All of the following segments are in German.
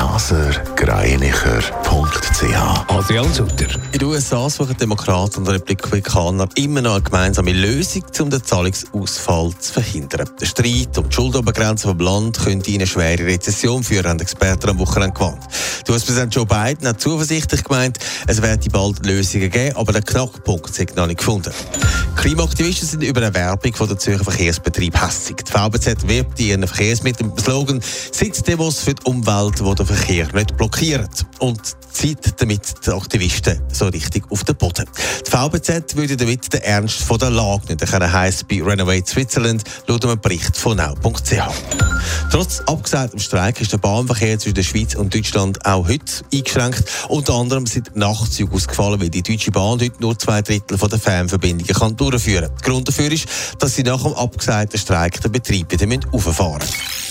blasergreinicher.ch Adrian Sutter. In den USA suchen Demokraten und Republikaner immer noch eine gemeinsame Lösung, um den Zahlungsausfall zu verhindern. Der Streit um die Schuldobergrenze vom Land könnte in eine schwere Rezession führen, haben Experten am Wochenende gewarnt. US-Präsident Joe Biden hat zuversichtlich gemeint, es werde bald Lösungen geben, aber der Knackpunkt ist noch nicht gefunden. Klimaaktivisten sind über eine Werbung von der Zürcher Verkehrsbetrieb hässig. Die VBZ wirbt ihren Verkehrsmitteln mit dem Slogan «Sitzdemos für die Umwelt, die den Verkehr nicht blockieren». Und zieht damit die Aktivisten so richtig auf den Boden. Die VBZ würde damit den Ernst von der Lage nicht heisst bei Renovate Switzerland, laut einem Bericht von now.ch. Trotz abgesagtem Streik ist der Bahnverkehr zwischen der Schweiz und Deutschland auch heute eingeschränkt. Unter anderem sind Nachtzüge ausgefallen, weil die Deutsche Bahn heute nur zwei Drittel der Fernverbindungen kann durchführen kann. Grund dafür ist, dass sie nach dem abgesagten Streik den Betrieb wieder auffahren müssen.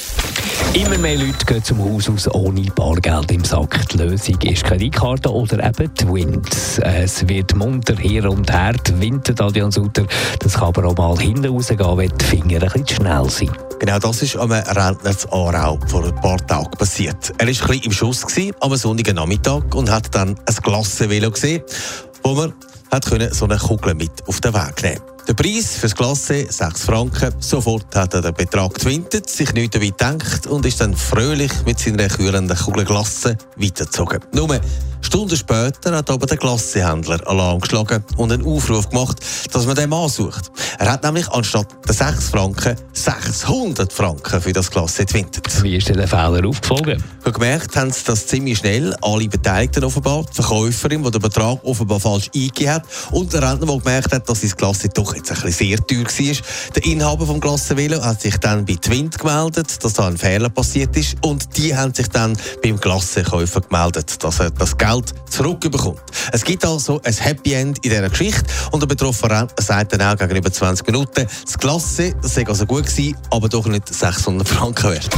Immer mehr Leute gehen zum Haus aus ohne Bargeld im Sack. Die Lösung ist Kreditkarte oder eben Twint. Es wird munter her und her. Die Winter, Sutter. Das kann aber auch mal hinten rausgehen, wenn die Finger ein bisschen schnell sind. Genau das ist einem Rentner zu Aarau vor ein paar Tagen passiert. Er war ein bisschen im Schuss gewesen, am sonnigen Nachmittag und hat dann ein Glassenvelo gesehen, wo man hat so eine Kugel mit auf den Weg nehmen der Preis für das Klasse 6 Franken. Sofort hat er den Betrag gewintet, sich nichts dabei gedacht und ist dann fröhlich mit seiner kühlenden Kugel Glasse weitergezogen. Nur Stunden später hat aber der Glassehändler Alarm geschlagen und einen Aufruf gemacht, dass man den Mann sucht. Er hat nämlich anstatt der 6 Franken 600 Franken für das Glas gewintet. Wie ist denn der Fehler aufgeflogen? Gemerkt haben sie das ziemlich schnell, alle Beteiligten offenbar, die Verkäuferin, die den Betrag offenbar falsch eingegeben hat und der Rentner, der gemerkt hat, dass sein Glas doch jetzt ein bisschen sehr teuer war. Der Inhaber vom Glassenvelo hat sich dann bei Twint gemeldet, dass da ein Fehler passiert ist und die haben sich dann beim Glassenkäufer gemeldet, dass er das Geld zurückbekommt. Es gibt also ein Happy End in dieser Geschichte und der Betroffene sagt dann auch gegenüber 20 Minuten, das Klasse, sei also gut gewesen, aber doch nicht 600 Franken wert.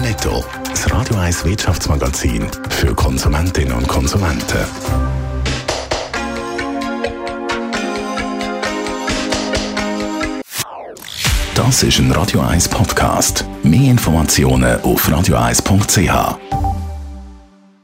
Netto, das Radio 1 Wirtschaftsmagazin für Konsumentinnen und Konsumenten. Das ist ein Radio 1 Podcast. Mehr Informationen auf radio1.ch.